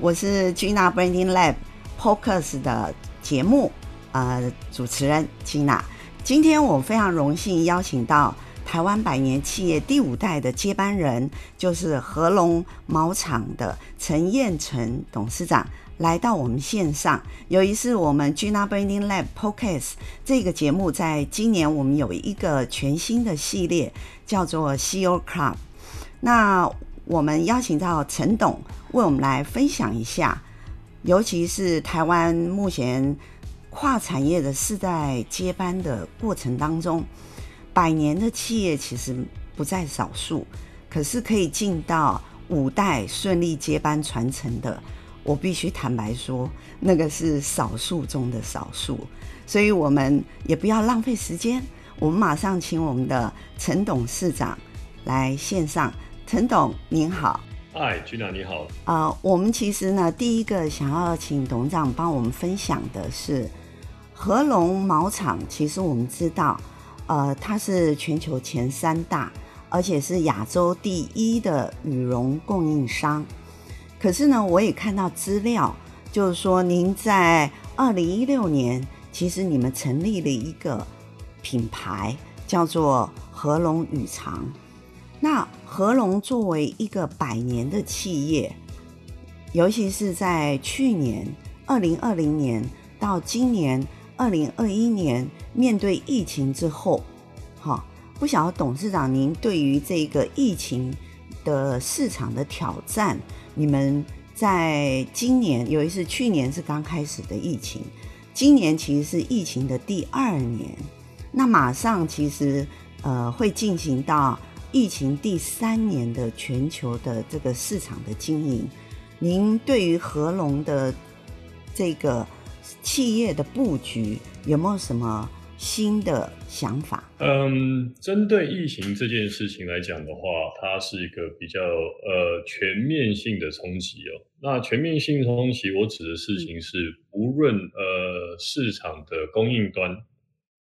我是 Gina Branding Lab Podcast 的节目呃主持人 Gina。今天我非常荣幸邀请到台湾百年企业第五代的接班人，就是和隆毛厂的陈彦成董事长来到我们线上。由于是我们 Gina Branding Lab Podcast 这个节目，在今年我们有一个全新的系列，叫做 CEO Club。那我们邀请到陈董为我们来分享一下，尤其是台湾目前跨产业的世代接班的过程当中，百年的企业其实不在少数，可是可以进到五代顺利接班传承的，我必须坦白说，那个是少数中的少数。所以我们也不要浪费时间，我们马上请我们的陈董事长来线上。陈董您好，嗨，Gina 你好。啊、呃，我们其实呢，第一个想要请董事长帮我们分享的是合隆毛厂。其实我们知道，呃，它是全球前三大，而且是亚洲第一的羽绒供应商。可是呢，我也看到资料，就是说您在二零一六年，其实你们成立了一个品牌，叫做合隆羽长。那和隆作为一个百年的企业，尤其是在去年二零二零年到今年二零二一年，面对疫情之后，哈，不晓得董事长您对于这个疫情的市场的挑战，你们在今年，尤其是去年是刚开始的疫情，今年其实是疫情的第二年，那马上其实呃会进行到。疫情第三年的全球的这个市场的经营，您对于合隆的这个企业的布局有没有什么新的想法？嗯，针对疫情这件事情来讲的话，它是一个比较呃全面性的冲击哦。那全面性冲击，我指的事情是，无论呃市场的供应端。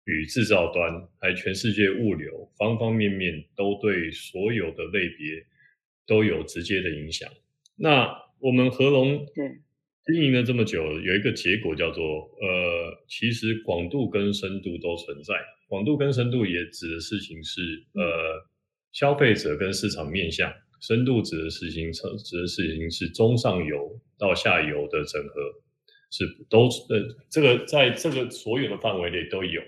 与制造端，还全世界物流方方面面都对所有的类别都有直接的影响。那我们合隆经营了这么久，有一个结果叫做呃，其实广度跟深度都存在。广度跟深度也指的事情是呃，消费者跟市场面向；深度指的事情指的事情是中上游到下游的整合，是都呃，这个在这个所有的范围内都有。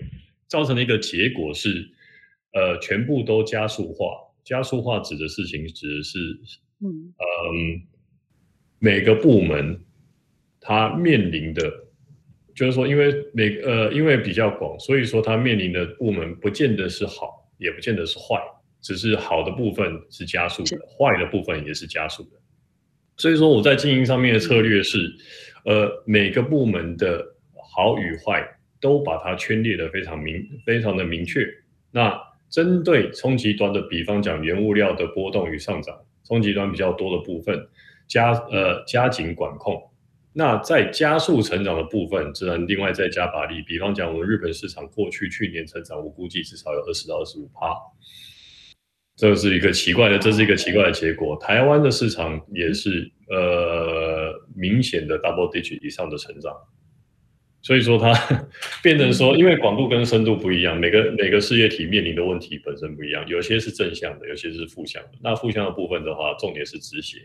造成的一个结果是，呃，全部都加速化。加速化指的事情指的是，嗯，嗯，每个部门它面临的，就是说，因为每呃，因为比较广，所以说它面临的部门不见得是好，也不见得是坏，只是好的部分是加速的，坏的部分也是加速的。所以说我在经营上面的策略是，呃，每个部门的好与坏。都把它圈列的非常明，非常的明确。那针对冲击端的，比方讲原物料的波动与上涨，冲击端比较多的部分，加呃加紧管控。那在加速成长的部分，自然另外再加把力。比方讲，我们日本市场过去去年成长，我估计至少有二十到二十五趴。这是一个奇怪的，这是一个奇怪的结果。台湾的市场也是呃明显的 double digit 以上的成长。所以说，它 变成说，因为广度跟深度不一样，每个每个事业体面临的问题本身不一样，有些是正向的，有些是负向的。那负向的部分的话，重点是止血；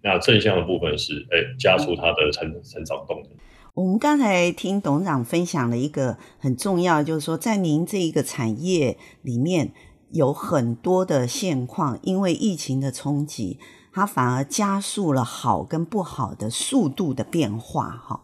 那正向的部分是，哎，加速它的成成长动能。我们刚才听董事长分享了一个很重要，就是说，在您这一个产业里面，有很多的现况，因为疫情的冲击，它反而加速了好跟不好的速度的变化，哈。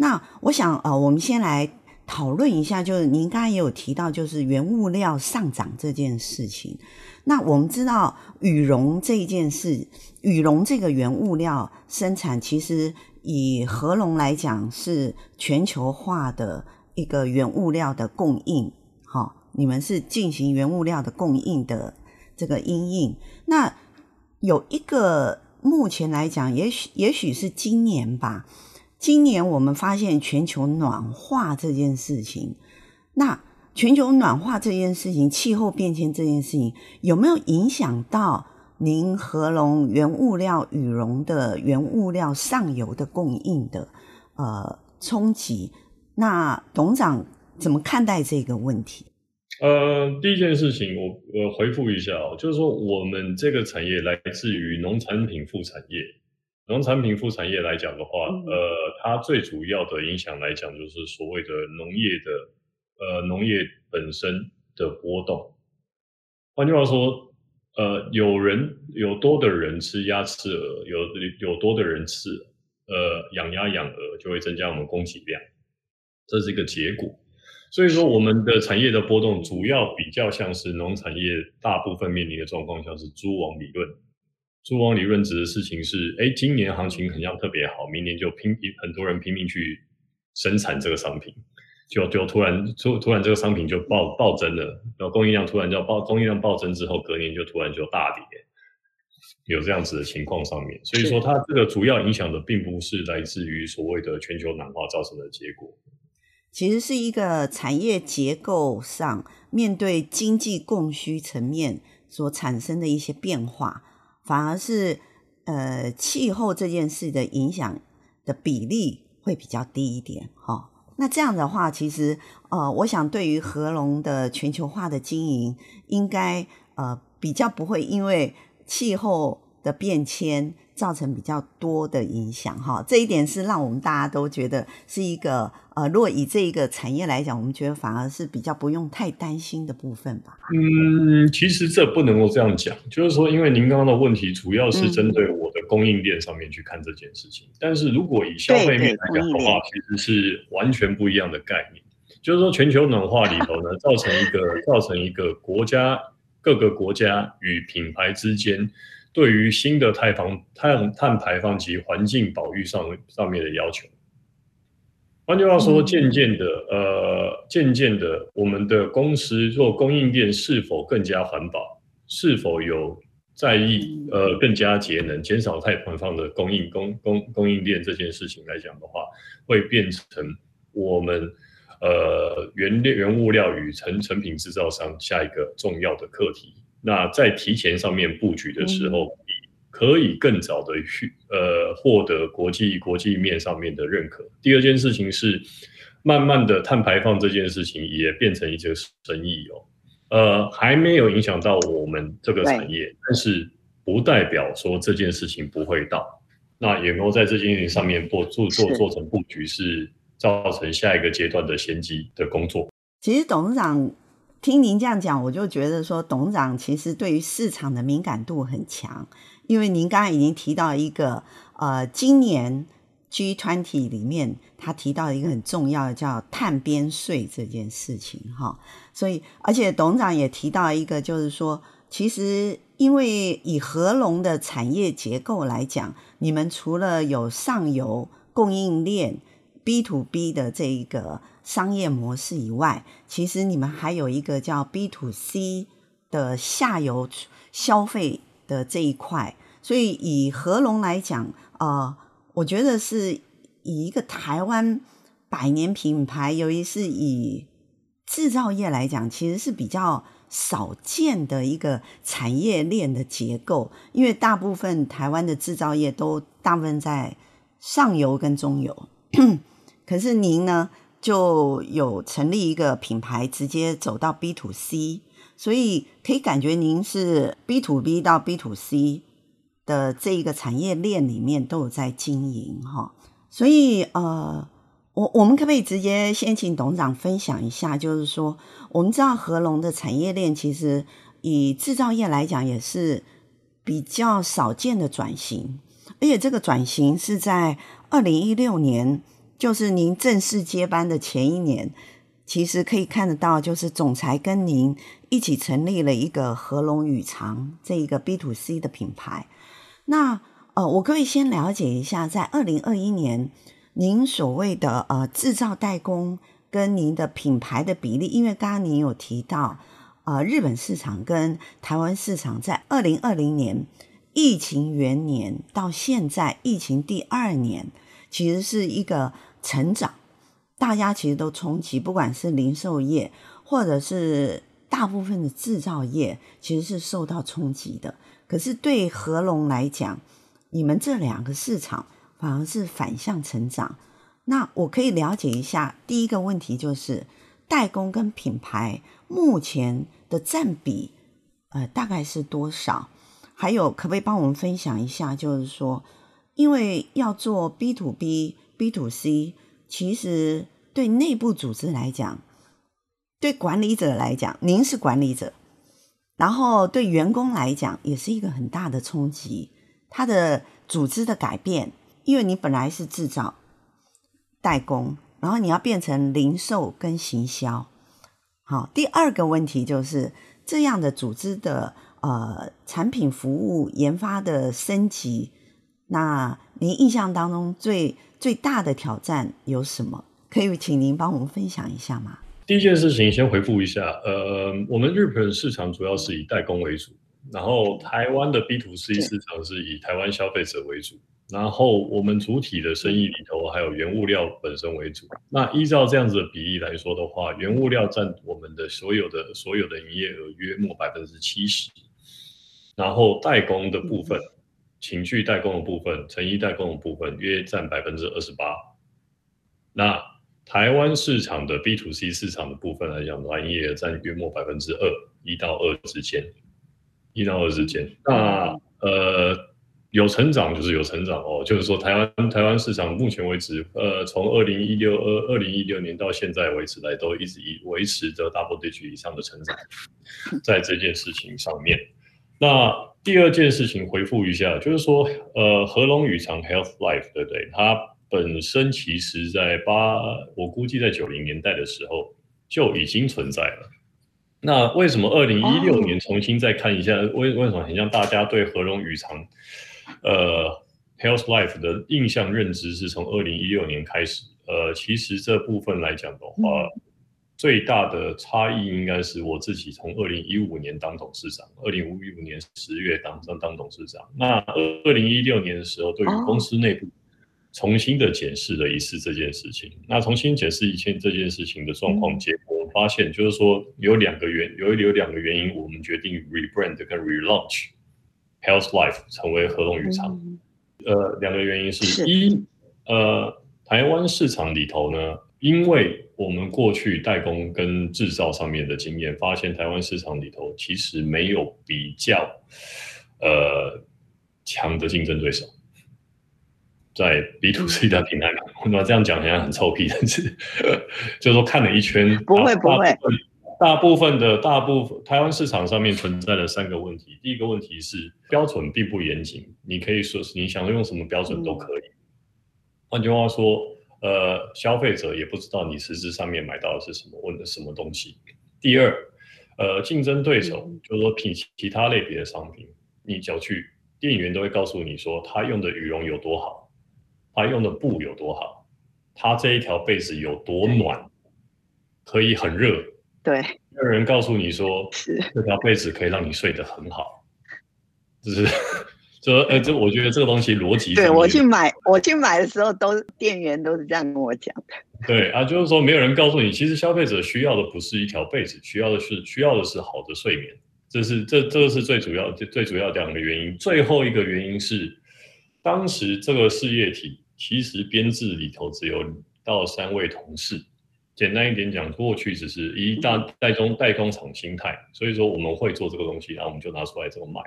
那我想，呃，我们先来讨论一下，就是您刚才也有提到，就是原物料上涨这件事情。那我们知道羽绒这一件事，羽绒这个原物料生产，其实以和龙来讲是全球化的一个原物料的供应，好，你们是进行原物料的供应的这个因应。那有一个目前来讲，也许也许是今年吧。今年我们发现全球暖化这件事情，那全球暖化这件事情、气候变迁这件事情有没有影响到您合隆原物料羽绒的原物料上游的供应的呃冲击，那董事长怎么看待这个问题？呃，第一件事情我我回复一下哦，就是说我们这个产业来自于农产品副产业，农产品副产业来讲的话，嗯、呃，它最主要的影响来讲就是所谓的农业的呃农业本身的波动。换句话说，呃，有人有多的人吃鸭吃鹅，有有多的人吃呃养鸭养鹅，就会增加我们供给量，这是一个结果。所以说，我们的产业的波动主要比较像是农产业大部分面临的状况，像是蛛网理论。蛛网理论指的事情是，哎，今年行情很像特别好，明年就拼很多人拼命去生产这个商品，就就突然突突然这个商品就暴暴增了，然后供应量突然就暴供应量暴增之后，隔年就突然就大跌，有这样子的情况上面。所以说，它这个主要影响的并不是来自于所谓的全球暖化造成的结果。其实是一个产业结构上面对经济供需层面所产生的一些变化，反而是呃气候这件事的影响的比例会比较低一点哈、那这样的话，其实呃，我想对于合隆的全球化的经营，应该呃比较不会因为气候的变迁。造成比较多的影响哈，这一点是让我们大家都觉得是一个呃，如果以这一个产业来讲，我们觉得反而是比较不用太担心的部分吧。嗯，其实这不能够这样讲，就是说，因为您刚刚的问题主要是针对我的供应链上面去看这件事情，嗯、但是如果以消费面来讲的话，其实是完全不一样的概念。就是说，全球暖化里头呢，造成一个造成一个国家各个国家与品牌之间。对于新的碳房、碳碳排放及环境保育上上面的要求，换句话说，渐渐的，呃，渐渐的，我们的公司做供应链是否更加环保，是否有在意呃更加节能、减少碳排放的供应供供供应链这件事情来讲的话，会变成我们呃原料原物料与成成品制造商下一个重要的课题。那在提前上面布局的时候，可以更早的去呃获得国际国际面上面的认可。第二件事情是，慢慢的碳排放这件事情也变成一个生意哦，呃还没有影响到我们这个产业，但是不代表说这件事情不会到。那有没有在这件事情上面做做做做成布局，是造成下一个阶段的先机的工作？其实董事长。听您这样讲，我就觉得说，董长其实对于市场的敏感度很强，因为您刚才已经提到一个，呃，今年 G20 里面他提到一个很重要的叫碳边税这件事情，哈，所以而且董长也提到一个，就是说，其实因为以合隆的产业结构来讲，你们除了有上游供应链 B to B 的这一个。商业模式以外，其实你们还有一个叫 B to C 的下游消费的这一块，所以以合隆来讲，呃，我觉得是以一个台湾百年品牌，由于是以制造业来讲，其实是比较少见的一个产业链的结构，因为大部分台湾的制造业都大部分在上游跟中游，可是您呢？就有成立一个品牌，直接走到 B to C，所以可以感觉您是 B to B 到 B to C 的这一个产业链里面都有在经营哈。所以呃，我我们可不可以直接先请董事长分享一下？就是说，我们知道合隆的产业链其实以制造业来讲也是比较少见的转型，而且这个转型是在二零一六年。就是您正式接班的前一年，其实可以看得到，就是总裁跟您一起成立了一个合隆语长这一个 B to C 的品牌。那呃，我可以先了解一下，在二零二一年，您所谓的呃制造代工跟您的品牌的比例，因为刚刚您有提到，呃，日本市场跟台湾市场在二零二零年疫情元年到现在疫情第二年，其实是一个。成长，大家其实都冲击，不管是零售业，或者是大部分的制造业，其实是受到冲击的。可是对合隆来讲，你们这两个市场反而是反向成长。那我可以了解一下，第一个问题就是代工跟品牌目前的占比，呃，大概是多少？还有，可不可以帮我们分享一下？就是说，因为要做 B to B、B to C，其实对内部组织来讲，对管理者来讲，您是管理者，然后对员工来讲，也是一个很大的冲击。他的组织的改变，因为你本来是制造、代工，然后你要变成零售跟行销。好，第二个问题就是这样的组织的。呃，产品服务研发的升级，那您印象当中最最大的挑战有什么？可以请您帮我们分享一下吗？第一件事情先回复一下，呃，我们日本市场主要是以代工为主，然后台湾的 B to C 市场是以台湾消费者为主。然后我们主体的生意里头还有原物料本身为主。那依照这样子的比例来说的话，原物料占我们的所有的所有的营业额约莫百分之七十。然后代工的部分，寝具代工的部分，成衣代工的部分约占百分之二十八。那台湾市场的 B to C 市场的部分来讲的话，营业占约莫百分之二，一到二之间，一到二之间。那呃，有成长就是有成长哦，就是说台湾台湾市场目前为止，呃，从二零一六二二零一六年到现在为止来，都一直以维持着 double digit 以上的成长，在这件事情上面。那第二件事情回复一下，就是说，呃，和隆宇长 Health Life 对不对？它本身其实在八，我估计在九零年代的时候就已经存在了。那为什么二零一六年重新再看一下？为、oh. 为什么很像大家对和隆宇长，呃，Health Life 的印象认知是从二零一六年开始？呃，其实这部分来讲的话。嗯最大的差异应该是我自己从二零一五年当董事长，二零一五年十月当上当董事长。那二零一六年的时候，对于公司内部重新的检视了一次这件事情。那重新检视一切这件事情的状况，结果我们发现就是说有两个原有有两个原因，我们决定 rebrand 跟 relaunch Health Life 成为和隆宇长。呃，两个原因是一，呃，台湾市场里头呢，因为我们过去代工跟制造上面的经验，发现台湾市场里头其实没有比较呃强的竞争对手，在 B to C 的平台上，那这样讲好像很臭屁，但是 就是说看了一圈，不会不会，大部分的大部分台湾市场上面存在的三个问题，第一个问题是标准并不严谨，你可以说是你想用什么标准都可以，换句话说。呃，消费者也不知道你实质上面买到的是什么，问的什么东西。第二，呃，竞争对手就是说，其其他类别的商品，你只要去，店员都会告诉你说，他用的羽绒有多好，他用的布有多好，他这一条被子有多暖，可以很热。对，有人告诉你说，这条被子可以让你睡得很好，就是。说，呃，这我觉得这个东西逻辑。对，我去买，我去买的时候，都店员都是这样跟我讲的。对啊，就是说没有人告诉你，其实消费者需要的不是一条被子，需要的是需要的是好的睡眠。这是这这个是最主要最主要两个原因。最后一个原因是，当时这个事业体其实编制里头只有到三位同事。简单一点讲，过去只是一大代工代工厂心态，所以说我们会做这个东西，然后我们就拿出来这么卖。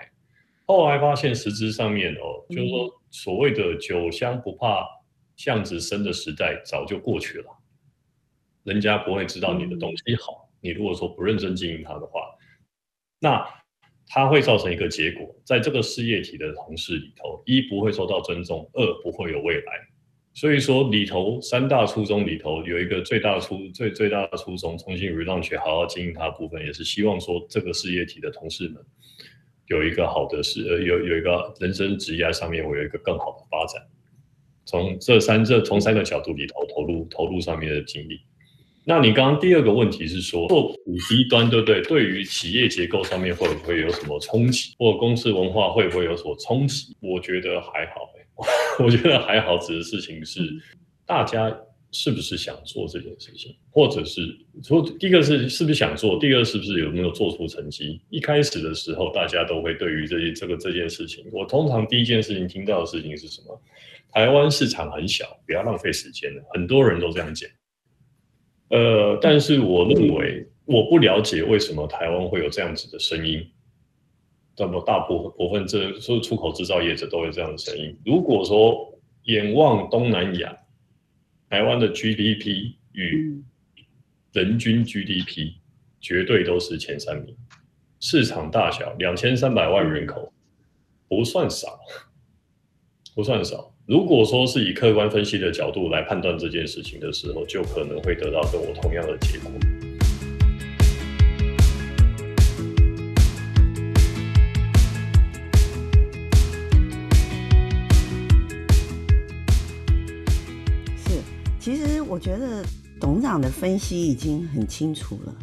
后来发现实质上面哦，就是说所谓的酒香不怕巷子深的时代早就过去了，人家不会知道你的东西好。你如果说不认真经营它的话，那它会造成一个结果，在这个事业体的同事里头，一不会受到尊重，二不会有未来。所以说里头三大初衷里头有一个最大初最最大的初衷，重新 relaunch 好好经营它的部分，也是希望说这个事业体的同事们。有一个好的是呃，有有一个人生职业上面，我有一个更好的发展。从这三这从三个角度里头投入投入上面的精力。那你刚刚第二个问题是说做五 D 端对不对？对于企业结构上面会不会有什么冲击，或公司文化会不会有所冲击？我觉得还好，我觉得还好。指的事情是大家是不是想做这件事情，或者是说，第一个是是不是想做，第二个是不是有没有做出成绩？一开始的时候，大家都会对于这些这个这件事情，我通常第一件事情听到的事情是什么？台湾市场很小，不要浪费时间了。很多人都这样讲。呃，但是我认为，我不了解为什么台湾会有这样子的声音。那么大部部分这所有出口制造业者都有这样的声音。如果说眼望东南亚。台湾的 GDP 与人均 GDP 绝对都是前三名，市场大小两千三百万人口不算少，不算少。如果说是以客观分析的角度来判断这件事情的时候，就可能会得到跟我同样的结果。其实我觉得董事长的分析已经很清楚了，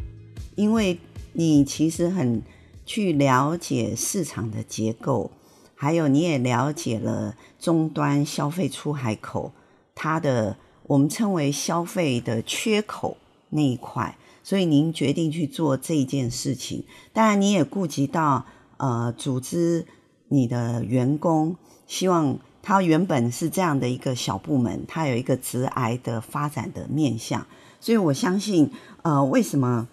因为你其实很去了解市场的结构，还有你也了解了终端消费出海口它的我们称为消费的缺口那一块，所以您决定去做这件事情。当然，你也顾及到呃组织你的员工，希望。它原本是这样的一个小部门，它有一个直癌的发展的面向，所以我相信，呃，为什么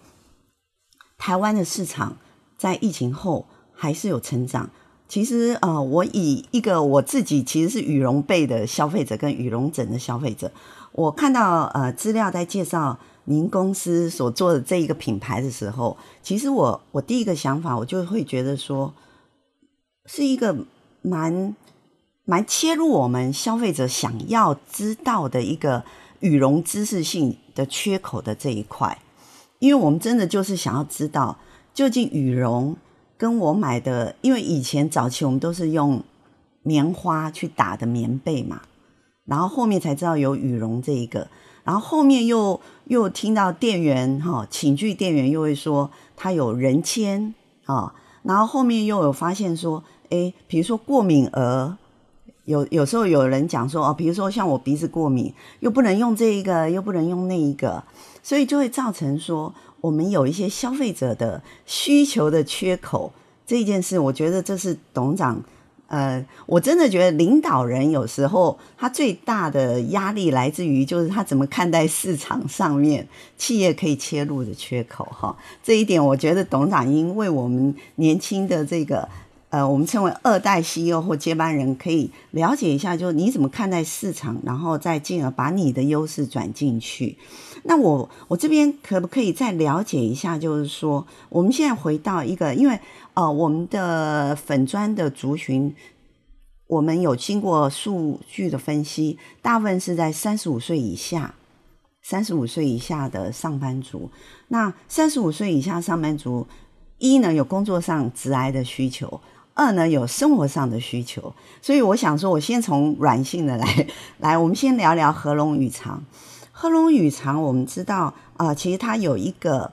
台湾的市场在疫情后还是有成长？其实，呃，我以一个我自己其实是羽绒被的消费者跟羽绒枕的消费者，我看到呃资料在介绍您公司所做的这一个品牌的时候，其实我我第一个想法我就会觉得说，是一个蛮。蛮切入我们消费者想要知道的一个羽绒知识性的缺口的这一块，因为我们真的就是想要知道究竟羽绒跟我买的，因为以前早期我们都是用棉花去打的棉被嘛，然后后面才知道有羽绒这一个，然后后面又又听到店员哈，寝具店员又会说它有人纤啊，然后后面又有发现说，诶，比如说过敏儿。有有时候有人讲说哦，比如说像我鼻子过敏，又不能用这一个，又不能用那一个，所以就会造成说我们有一些消费者的需求的缺口。这件事，我觉得这是董事长，呃，我真的觉得领导人有时候他最大的压力来自于就是他怎么看待市场上面企业可以切入的缺口哈。这一点我觉得董事长应为我们年轻的这个。呃，我们称为二代 CEO 或接班人，可以了解一下，就是你怎么看待市场，然后再进而把你的优势转进去。那我我这边可不可以再了解一下？就是说，我们现在回到一个，因为呃，我们的粉砖的族群，我们有经过数据的分析，大部分是在三十五岁以下，三十五岁以下的上班族。那三十五岁以下上班族，一呢有工作上职癌的需求。二呢，有生活上的需求，所以我想说，我先从软性的来来，我们先聊聊合龙羽长。合龙羽长，我们知道啊、其实它有一个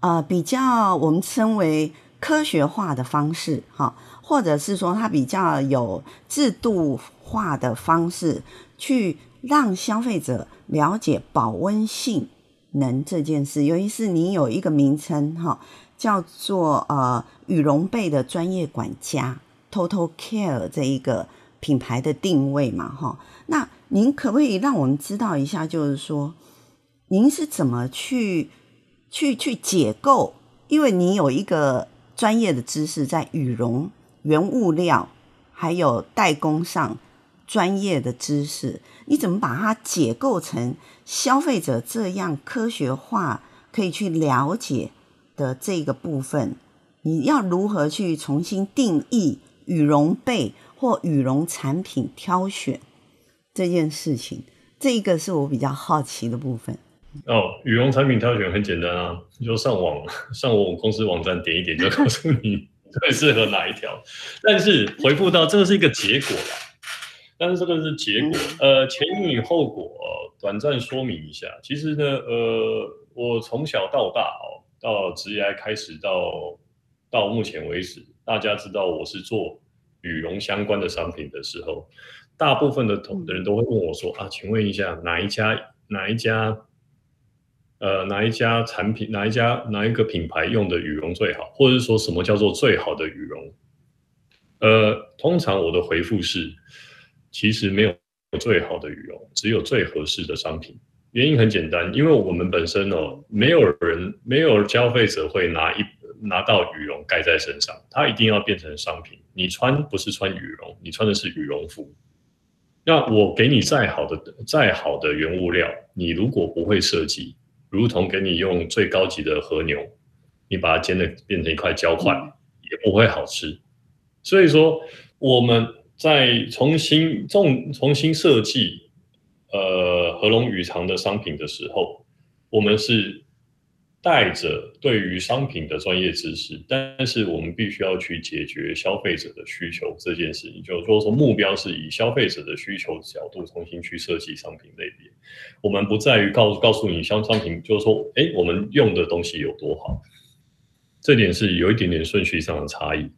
呃比较我们称为科学化的方式，哈，或者是说它比较有制度化的方式，去让消费者了解保温性能这件事。尤其是你有一个名称，哈。叫做呃羽绒被的专业管家，Total Care 这一个品牌的定位嘛，哈。那您可不可以让我们知道一下，就是说您是怎么去去去解构？因为你有一个专业的知识在羽绒原物料还有代工上专业的知识，你怎么把它解构成消费者这样科学化可以去了解？的这个部分，你要如何去重新定义羽绒被或羽绒产品挑选这件事情？这一个是我比较好奇的部分。哦，羽绒产品挑选很简单啊，你就上网 上我公司网站点一点，就告诉你 最适合哪一条。但是回复到这个是一个结果啦，但是这个是结果，呃，前因后果，短暂说明一下。其实呢，呃，我从小到大哦。到职业开始到到目前为止，大家知道我是做羽绒相关的商品的时候，大部分的同的人都会问我说啊，请问一下哪一家哪一家呃哪一家产品哪一家哪一个品牌用的羽绒最好，或者是说什么叫做最好的羽绒？呃，通常我的回复是，其实没有最好的羽绒，只有最合适的商品。原因很简单，因为我们本身哦，没有人没有消费者会拿一拿到羽绒盖在身上，它一定要变成商品。你穿不是穿羽绒，你穿的是羽绒服。那我给你再好的再好的原物料，你如果不会设计，如同给你用最高级的和牛，你把它煎的变成一块焦块，也不会好吃。所以说，我们在重新重重新设计呃合龙羽长的商品的时候，我们是带着对于商品的专业知识，但是我们必须要去解决消费者的需求这件事情，就是说说目标是以消费者的需求角度重新去设计商品类别。我们不在于告告诉你商商品，就是说，哎，我们用的东西有多好，这点是有一点点顺序上的差异。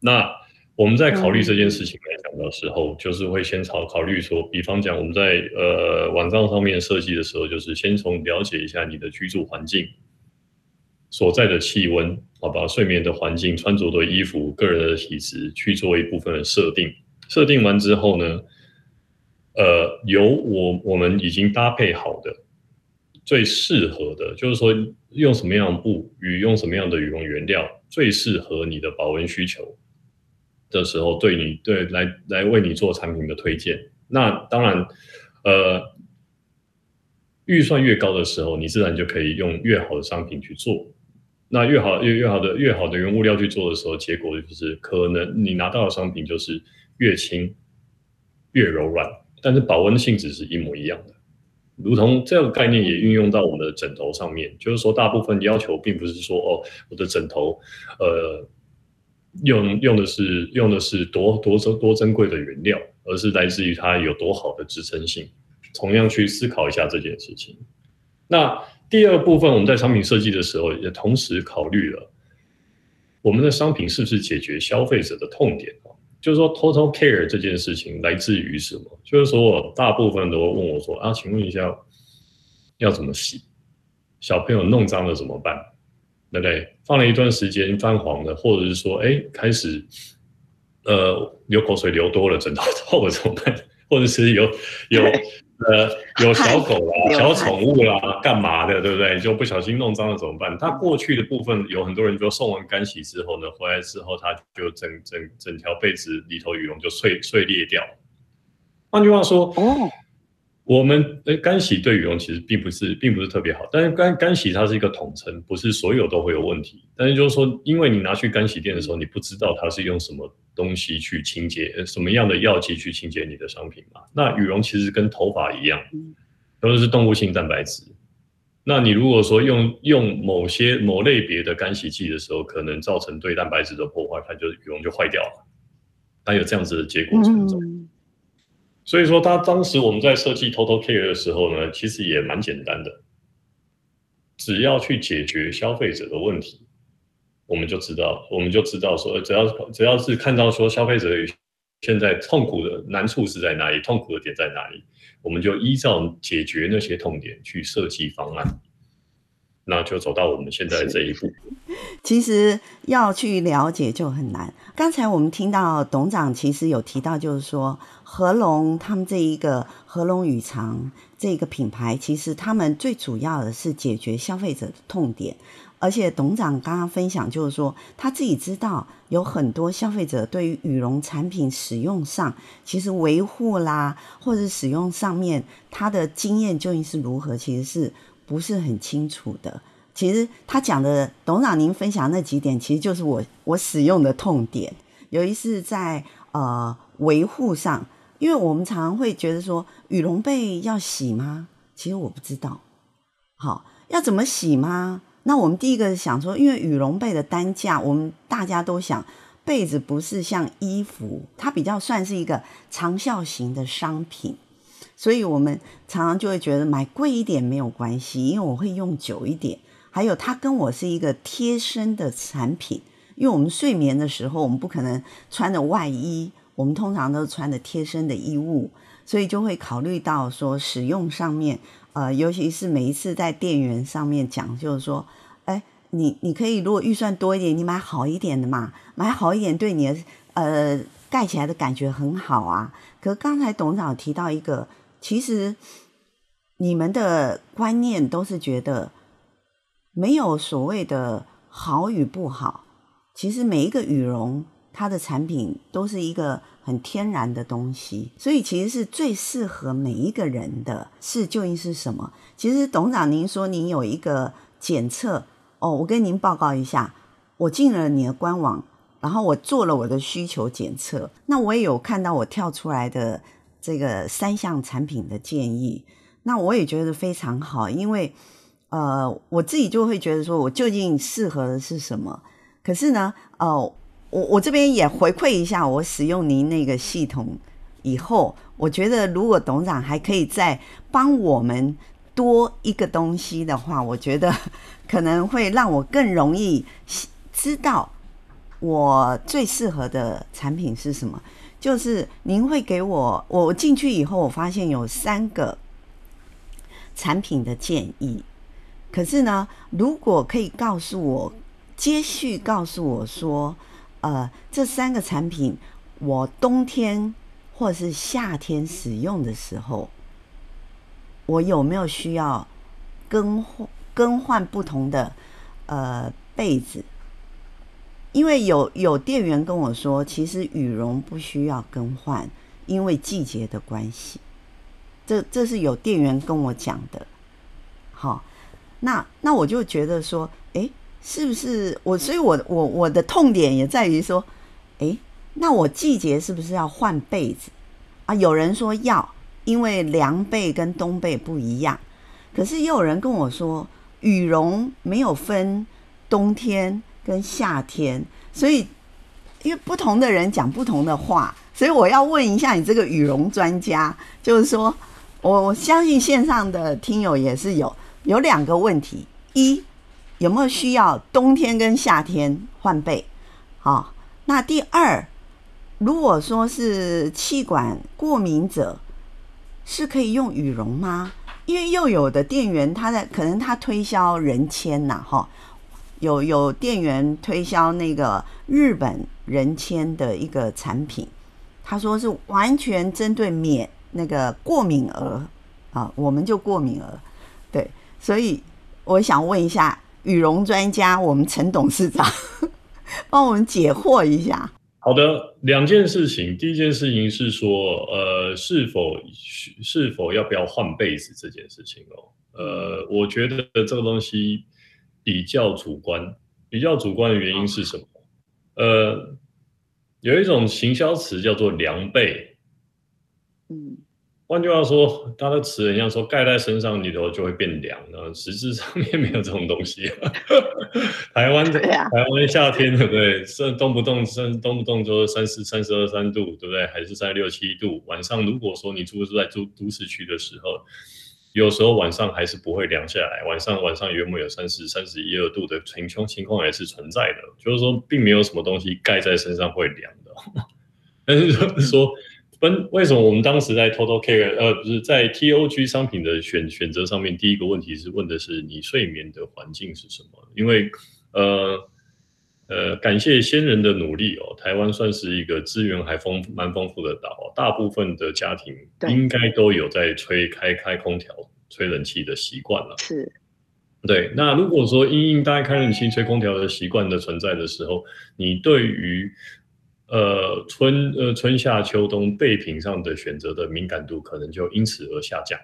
那我们在考虑这件事情来讲的时候，就是会先考考虑说，比方讲我们在呃网站上面设计的时候，就是先从了解一下你的居住环境，所在的气温，好吧，睡眠的环境、穿着的衣服、个人的体质去做一部分的设定。设定完之后呢，呃，由我我们已经搭配好的最适合的，就是说用什么样的布与用什么样的羽绒原料最适合你的保温需求的时候，对你对来来为你做产品的推荐。那当然，呃，预算越高的时候，你自然就可以用越好的商品去做。那越好越越好的越好的原物料去做的时候，结果就是可能你拿到的商品就是越轻越柔软，但是保温性质是一模一样的。如同这个概念也运用到我们的枕头上面，就是说大部分要求并不是说哦，我的枕头呃。用用的是用的是多多珍多珍贵的原料，而是来自于它有多好的支撑性。同样去思考一下这件事情。那第二部分，我们在商品设计的时候，也同时考虑了我们的商品是不是解决消费者的痛点。就是说，total care 这件事情来自于什么？就是说我，大部分都问我说：“啊，请问一下，要怎么洗？小朋友弄脏了怎么办？”对不对？放了一段时间泛黄了，或者是说，哎，开始，呃，流口水流多了，枕头透了怎么办？或者是有有呃有小狗啦、小宠物啦，干嘛的，对不对？就不小心弄脏了怎么办？它过去的部分有很多人就送完干洗之后呢，回来之后它就整整整条被子里头羽绒就碎碎裂掉。换句话说，哦。我们诶，干洗对羽绒其实并不是，并不是特别好。但是干干洗它是一个统称，不是所有都会有问题。但是就是说，因为你拿去干洗店的时候，你不知道它是用什么东西去清洁，什么样的药剂去清洁你的商品嘛。那羽绒其实跟头发一样，都是动物性蛋白质。那你如果说用用某些某类别的干洗剂的时候，可能造成对蛋白质的破坏，它就羽绒就坏掉了。它有这样子的结果存在。嗯所以说，他当时我们在设计 Total Care 的时候呢，其实也蛮简单的，只要去解决消费者的问题，我们就知道，我们就知道说，只要只要是看到说消费者现在痛苦的难处是在哪里，痛苦的点在哪里，我们就依照解决那些痛点去设计方案。那就走到我们现在这一步。其实要去了解就很难。刚才我们听到董事长其实有提到，就是说合隆他们这一个合隆羽长这个品牌，其实他们最主要的是解决消费者的痛点。而且董事长刚刚分享，就是说他自己知道有很多消费者对于羽绒产品使用上，其实维护啦，或者使用上面他的经验究竟是如何，其实是。不是很清楚的。其实他讲的董事长，您分享那几点，其实就是我我使用的痛点。有一次在呃维护上，因为我们常常会觉得说羽绒被要洗吗？其实我不知道。好，要怎么洗吗？那我们第一个想说，因为羽绒被的单价，我们大家都想被子不是像衣服，它比较算是一个长效型的商品。所以我们常常就会觉得买贵一点没有关系，因为我会用久一点。还有它跟我是一个贴身的产品，因为我们睡眠的时候，我们不可能穿着外衣我们通常都穿的贴身的衣物，所以就会考虑到说使用上面，呃，尤其是每一次在店员上面讲，就是说，哎，你你可以如果预算多一点，你买好一点的嘛，买好一点对你的呃盖起来的感觉很好啊。可是刚才董事长提到一个，其实你们的观念都是觉得没有所谓的好与不好，其实每一个羽绒。它的产品都是一个很天然的东西，所以其实是最适合每一个人的。是究竟是什么？其实董事长，您说您有一个检测哦，我跟您报告一下，我进了你的官网，然后我做了我的需求检测，那我也有看到我跳出来的这个三项产品的建议，那我也觉得非常好，因为呃，我自己就会觉得说我究竟适合的是什么？可是呢，呃。我我这边也回馈一下，我使用您那个系统以后，我觉得如果董事长还可以再帮我们多一个东西的话，我觉得可能会让我更容易知道我最适合的产品是什么。就是您会给我，我进去以后，我发现有三个产品的建议。可是呢，如果可以告诉我，接续告诉我说。呃，这三个产品，我冬天或是夏天使用的时候，我有没有需要更换更换不同的呃被子？因为有有店员跟我说，其实羽绒不需要更换，因为季节的关系。这这是有店员跟我讲的。好，那那我就觉得说，诶。是不是我？所以我我我的痛点也在于说，诶，那我季节是不是要换被子啊？有人说要，因为凉被跟冬被不一样。可是也有人跟我说，羽绒没有分冬天跟夏天，所以因为不同的人讲不同的话，所以我要问一下你这个羽绒专家，就是说我我相信线上的听友也是有有两个问题，一。有没有需要冬天跟夏天换被？好，那第二，如果说是气管过敏者，是可以用羽绒吗？因为又有的店员他在可能他推销人签呐，哈，有有店员推销那个日本人签的一个产品，他说是完全针对免那个过敏儿啊，我们就过敏儿，对，所以我想问一下。羽绒专家，我们陈董事长 帮我们解惑一下。好的，两件事情。第一件事情是说，呃，是否是否要不要换被子这件事情哦。呃，我觉得这个东西比较主观。比较主观的原因是什么？呃，有一种行销词叫做凉被。嗯。换句话说，他的词人家说盖在身上你头就会变凉，然后实质上面没有这种东西。台湾的、啊、台湾夏天对不对？是动不动是动不动就三十三十二三度，对不对？还是三十六七度？晚上如果说你住是在都都市区的时候，有时候晚上还是不会凉下来。晚上晚上原本有三十三十一二度的情况情况也是存在的，就是说并没有什么东西盖在身上会凉的。但是说。分为什么我们当时在 Total Care 呃，不是在 TOG 商品的选选择上面，第一个问题是问的是你睡眠的环境是什么？因为呃呃，感谢先人的努力哦，台湾算是一个资源还丰蛮丰富的岛，大部分的家庭应该都有在吹开开空调、吹冷气的习惯了。是，对。那如果说因应大家开冷气、吹空调的习惯的存在的时候，你对于呃，春呃春夏秋冬备品上的选择的敏感度可能就因此而下降，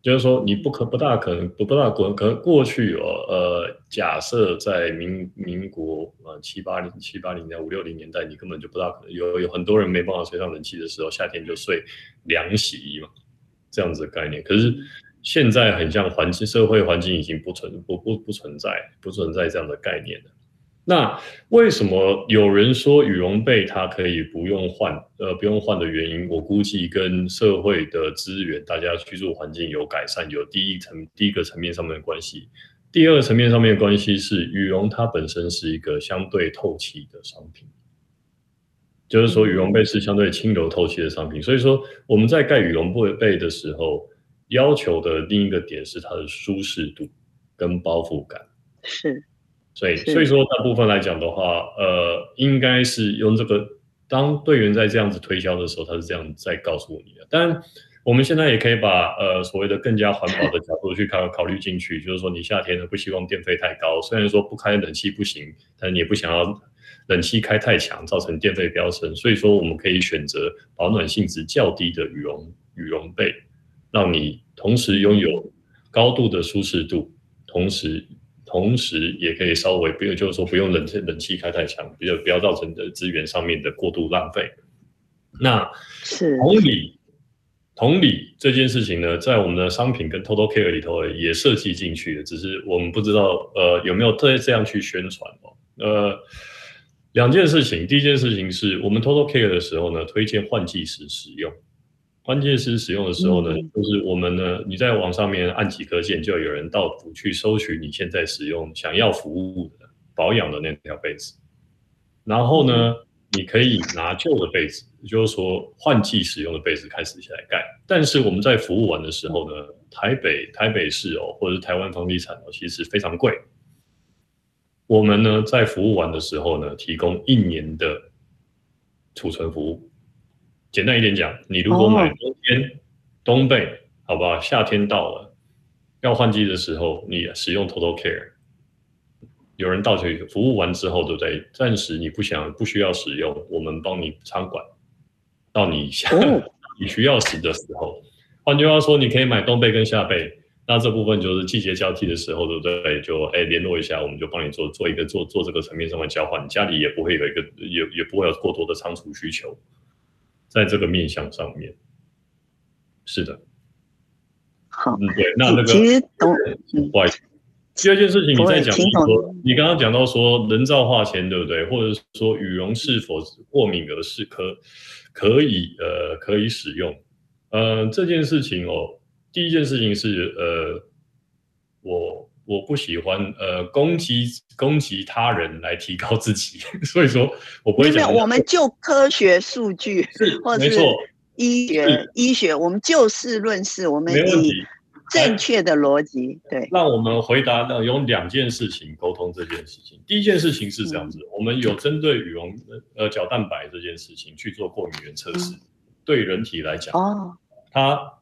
就是说你不可不大可能不不大可可能过去哦呃假设在民民国呃七八零七八零年五六零年代你根本就不大可能有有很多人没办法吹上冷气的时候夏天就睡凉席嘛这样子的概念，可是现在很像环境社会环境已经不存不不不存在不存在这样的概念了。那为什么有人说羽绒被它可以不用换？呃，不用换的原因，我估计跟社会的资源、大家居住环境有改善，有第一层第一个层面上面的关系。第二个层面上面的关系是，羽绒它本身是一个相对透气的商品。就是说羽绒被是相对轻柔透气的商品，所以说我们在盖羽绒被被的时候，要求的另一个点是它的舒适度跟包覆感。是，所以所以说大部分来讲的话，呃，应该是用这个，当队员在这样子推销的时候，他是这样在告诉你的。当然，我们现在也可以把呃所谓的更加环保的角度去考考虑进去，就是说你夏天呢不希望电费太高，虽然说不开冷气不行，但你也不想要。冷气开太强，造成电费飙升，所以说我们可以选择保暖性质较低的羽绒羽绒被，让你同时拥有高度的舒适度，同时同时也可以稍微不用就是说不用冷气冷气开太强，比较不要造成的资源上面的过度浪费。那是同理同理这件事情呢，在我们的商品跟 Total Care 里头也设计进去的，只是我们不知道呃有没有这这样去宣传哦，呃。两件事情，第一件事情是我们 Total Care 的时候呢，推荐换季时使用。换季时使用的时候呢，嗯、就是我们呢，你在网上面按几颗键，就有人到府去搜取你现在使用、想要服务的保养的那条被子。然后呢，嗯、你可以拿旧的被子，就是说换季使用的被子开始起来盖。但是我们在服务完的时候呢，台北台北市哦，或者是台湾房地产哦，其实非常贵。我们呢，在服务完的时候呢，提供一年的储存服务。简单一点讲，你如果买冬天冬被，好不好？夏天到了要换季的时候，你使用 Total Care，有人到去服务完之后，对不对？暂时你不想不需要使用，我们帮你仓管到你下 你需要时的时候。换句话说，你可以买冬被跟夏被。那这部分就是季节交替的时候，对不对？就哎联络一下，我们就帮你做做一个做做这个层面上的交换，家里也不会有一个也也不会有过多的仓储需求，在这个面向上面，是的。好，嗯，对，那那个其实懂。不好意思，第二件事情你在讲说，你刚刚讲到说人造化纤，对不对？或者说羽绒是否过敏而是可可以呃可以使用？呃，这件事情哦。第一件事情是，呃，我我不喜欢呃攻击攻击他人来提高自己，所以说我不会讲。没有，我们就科学数据，是或者是医学医学，我们就事论事，我们以正确的逻辑对。让我们回答呢，有两件事情沟通这件事情。第一件事情是这样子，嗯、我们有针对羽绒呃角蛋白这件事情去做过敏原测试，嗯、对人体来讲，哦，它。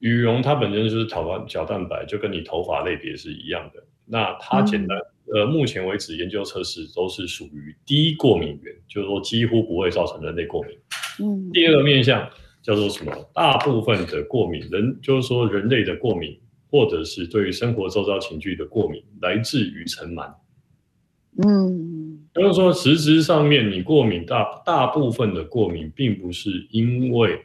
羽绒它本身就是讨论角蛋白，就跟你头发类别是一样的。那它简单，嗯、呃，目前为止研究测试都是属于低过敏原，就是说几乎不会造成人类过敏。嗯。第二个面向叫做什么？大部分的过敏人，就是说人类的过敏，或者是对于生活周遭情绪的过敏，来自于尘螨。嗯。就是说，实质上面你过敏大大部分的过敏，并不是因为。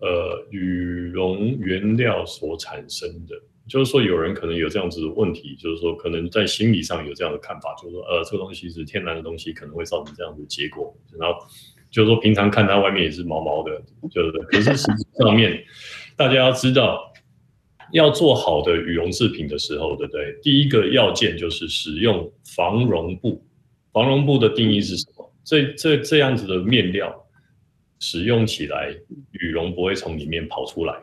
呃，羽绒原料所产生的，就是说有人可能有这样子的问题，就是说可能在心理上有这样的看法，就是说呃，这个东西是天然的东西，可能会造成这样的结果。然后就是说平常看它外面也是毛毛的，就是可是实际上面，大家要知道，要做好的羽绒制品的时候，对不对？第一个要件就是使用防绒布。防绒布的定义是什么？这这这样子的面料。使用起来，羽绒不会从里面跑出来。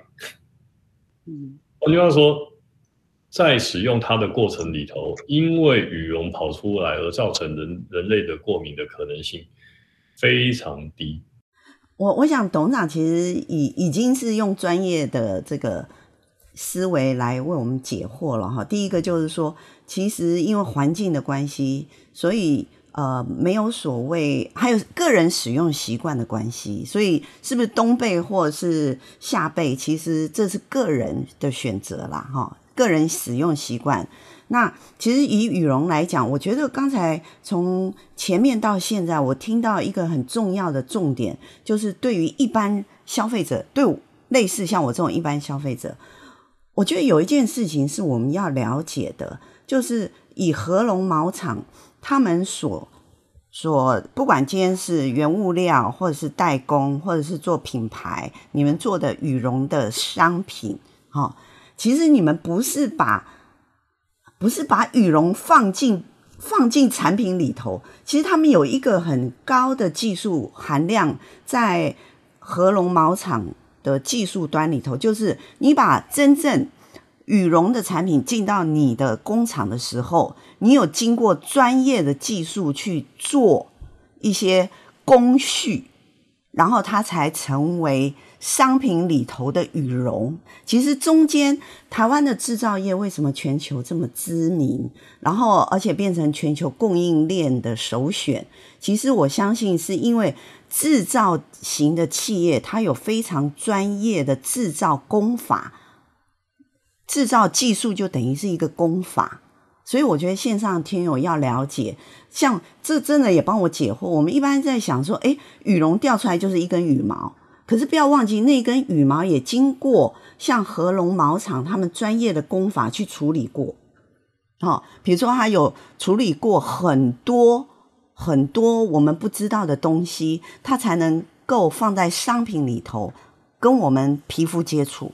嗯，换句话说，在使用它的过程里头，因为羽绒跑出来而造成人人类的过敏的可能性非常低。我我想董事长其实已已经是用专业的这个思维来为我们解惑了哈。第一个就是说，其实因为环境的关系，所以。呃，没有所谓，还有个人使用习惯的关系，所以是不是冬被或者是夏被，其实这是个人的选择啦，哈，个人使用习惯。那其实以羽绒来讲，我觉得刚才从前面到现在，我听到一个很重要的重点，就是对于一般消费者，对类似像我这种一般消费者，我觉得有一件事情是我们要了解的，就是以禾隆毛厂。他们所所不管今天是原物料，或者是代工，或者是做品牌，你们做的羽绒的商品，哈，其实你们不是把不是把羽绒放进放进产品里头，其实他们有一个很高的技术含量，在合隆毛厂的技术端里头，就是你把真正羽绒的产品进到你的工厂的时候，你有经过专业的技术去做一些工序，然后它才成为。商品里头的羽绒，其实中间台湾的制造业为什么全球这么知名？然后而且变成全球供应链的首选，其实我相信是因为制造型的企业，它有非常专业的制造工法，制造技术就等于是一个工法，所以我觉得线上听友要了解，像这真的也帮我解惑。我们一般在想说，诶，羽绒掉出来就是一根羽毛。可是不要忘记，那根羽毛也经过像合隆毛厂他们专业的工法去处理过，好，比如说它有处理过很多很多我们不知道的东西，它才能够放在商品里头跟我们皮肤接触。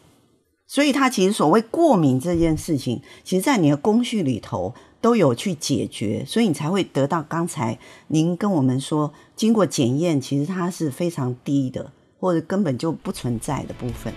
所以它其实所谓过敏这件事情，其实在你的工序里头都有去解决，所以你才会得到刚才您跟我们说，经过检验，其实它是非常低的。或者根本就不存在的部分。